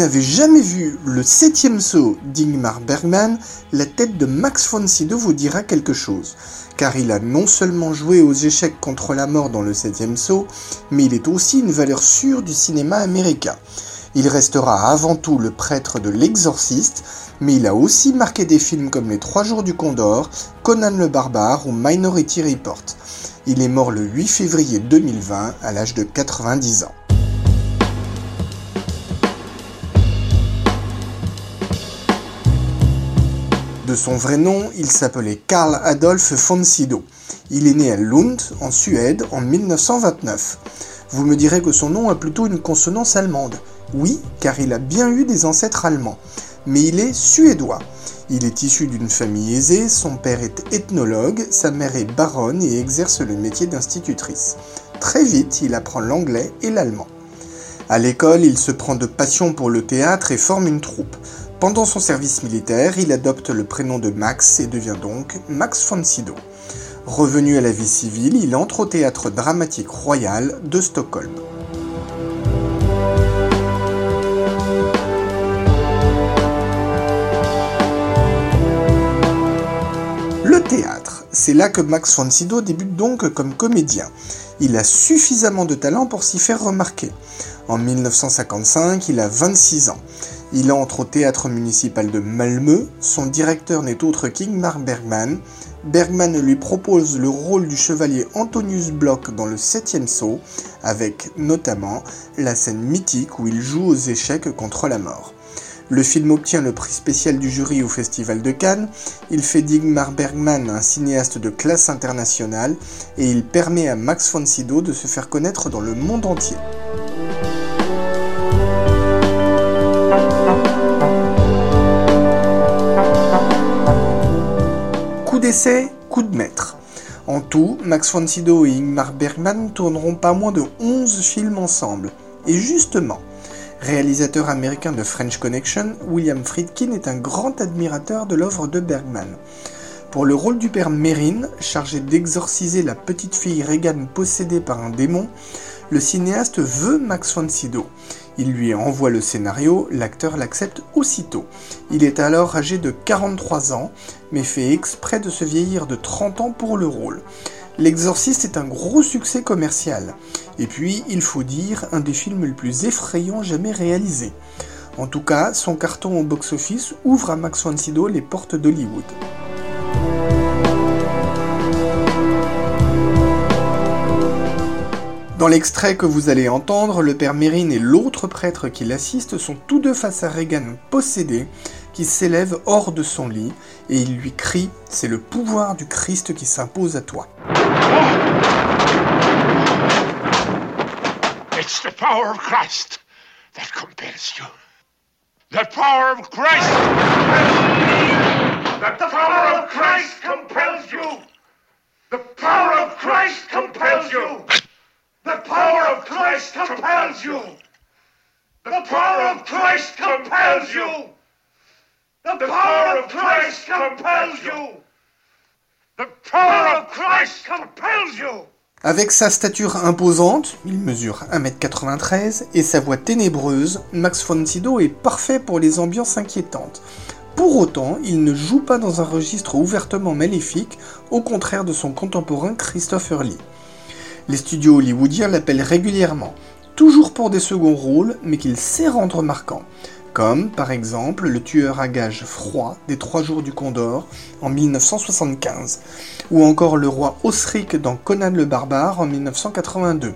n'avez jamais vu le septième saut d'Ingmar Bergman, la tête de Max von Sydow vous dira quelque chose. Car il a non seulement joué aux échecs contre la mort dans le septième saut, mais il est aussi une valeur sûre du cinéma américain. Il restera avant tout le prêtre de l'exorciste, mais il a aussi marqué des films comme Les Trois Jours du Condor, Conan le Barbare ou Minority Report. Il est mort le 8 février 2020 à l'âge de 90 ans. De son vrai nom, il s'appelait Karl Adolf von Sydow. Il est né à Lund, en Suède, en 1929. Vous me direz que son nom a plutôt une consonance allemande. Oui, car il a bien eu des ancêtres allemands. Mais il est suédois. Il est issu d'une famille aisée, son père est ethnologue, sa mère est baronne et exerce le métier d'institutrice. Très vite, il apprend l'anglais et l'allemand. À l'école, il se prend de passion pour le théâtre et forme une troupe. Pendant son service militaire, il adopte le prénom de Max et devient donc Max von Sydow. Revenu à la vie civile, il entre au théâtre dramatique royal de Stockholm. Le théâtre, c'est là que Max von Sydow débute donc comme comédien. Il a suffisamment de talent pour s'y faire remarquer. En 1955, il a 26 ans. Il entre au théâtre municipal de Malmö. Son directeur n'est autre qu'Ingmar Bergman. Bergman lui propose le rôle du chevalier Antonius Block dans le septième saut, avec notamment la scène mythique où il joue aux échecs contre la mort. Le film obtient le prix spécial du jury au Festival de Cannes, il fait d'Ingmar Bergman un cinéaste de classe internationale et il permet à Max von Sydow de se faire connaître dans le monde entier. D'essai, coup de maître. En tout, Max von Sydow et Ingmar Bergman tourneront pas moins de 11 films ensemble. Et justement, réalisateur américain de French Connection, William Friedkin est un grand admirateur de l'œuvre de Bergman. Pour le rôle du père Mérine, chargé d'exorciser la petite fille Regan possédée par un démon, le cinéaste veut Max von Sydow. Il lui envoie le scénario, l'acteur l'accepte aussitôt. Il est alors âgé de 43 ans, mais fait exprès de se vieillir de 30 ans pour le rôle. L'exorciste est un gros succès commercial. Et puis, il faut dire, un des films les plus effrayants jamais réalisés. En tout cas, son carton au box-office ouvre à Max von Sydow les portes d'Hollywood. Dans l'extrait que vous allez entendre, le père Mérine et l'autre prêtre qui l'assiste sont tous deux face à Regan possédé, qui s'élève hors de son lit, et il lui crie C'est le pouvoir du Christ qui s'impose à toi. It's the power of Christ that compels you. The power of Christ The power of Christ compels you. The power of Christ compels you. The power of Christ compels you. The power of Christ compels you. The power of Christ compels you. The power of Christ compels you. Avec sa stature imposante, il mesure 1m93, et sa voix ténébreuse, Max von Sydow est parfait pour les ambiances inquiétantes. Pour autant, il ne joue pas dans un registre ouvertement maléfique, au contraire de son contemporain Christopher Lee. Les studios hollywoodiens l'appellent régulièrement, toujours pour des seconds rôles, mais qu'il sait rendre marquant, comme par exemple le tueur à gages froid des Trois Jours du Condor en 1975, ou encore le roi Osric dans Conan le Barbare en 1982.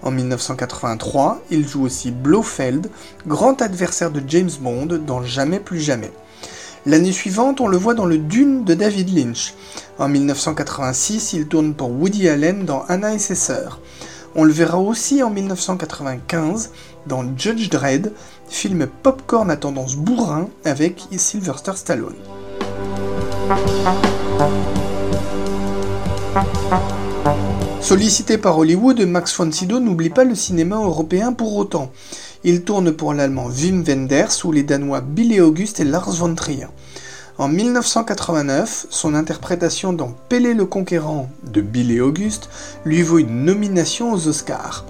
En 1983, il joue aussi Blofeld, grand adversaire de James Bond dans Jamais plus jamais. L'année suivante, on le voit dans le Dune de David Lynch. En 1986, il tourne pour Woody Allen dans Anna et ses sœurs. On le verra aussi en 1995 dans Judge Dredd, film popcorn à tendance bourrin avec Sylvester Stallone. Sollicité par Hollywood, Max von n'oublie pas le cinéma européen pour autant. Il tourne pour l'allemand Wim Wenders ou les danois Billy August et Lars von Trier. En 1989, son interprétation dans Pélé le Conquérant de Billy August lui vaut une nomination aux Oscars.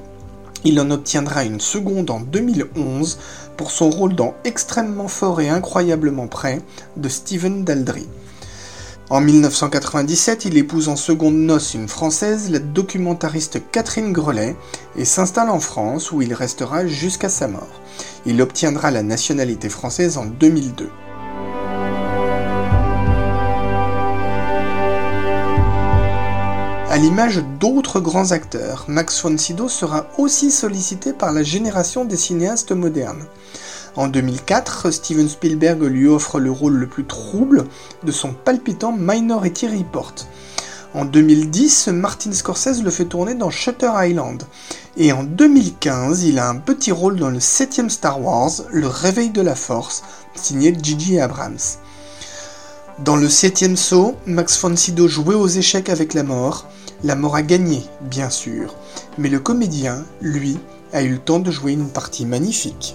Il en obtiendra une seconde en 2011 pour son rôle dans Extrêmement fort et incroyablement près de Steven Daldry. En 1997, il épouse en seconde noce une Française, la documentariste Catherine Grelet, et s'installe en France où il restera jusqu'à sa mort. Il obtiendra la nationalité française en 2002. À l'image d'autres grands acteurs, Max von Sydow sera aussi sollicité par la génération des cinéastes modernes. En 2004, Steven Spielberg lui offre le rôle le plus trouble de son palpitant Minority Report. En 2010, Martin Scorsese le fait tourner dans Shutter Island. Et en 2015, il a un petit rôle dans le 7 Star Wars, Le Réveil de la Force, signé Gigi Abrams. Dans le septième saut, Max von jouait aux échecs avec la mort. La mort a gagné, bien sûr, mais le comédien, lui, a eu le temps de jouer une partie magnifique.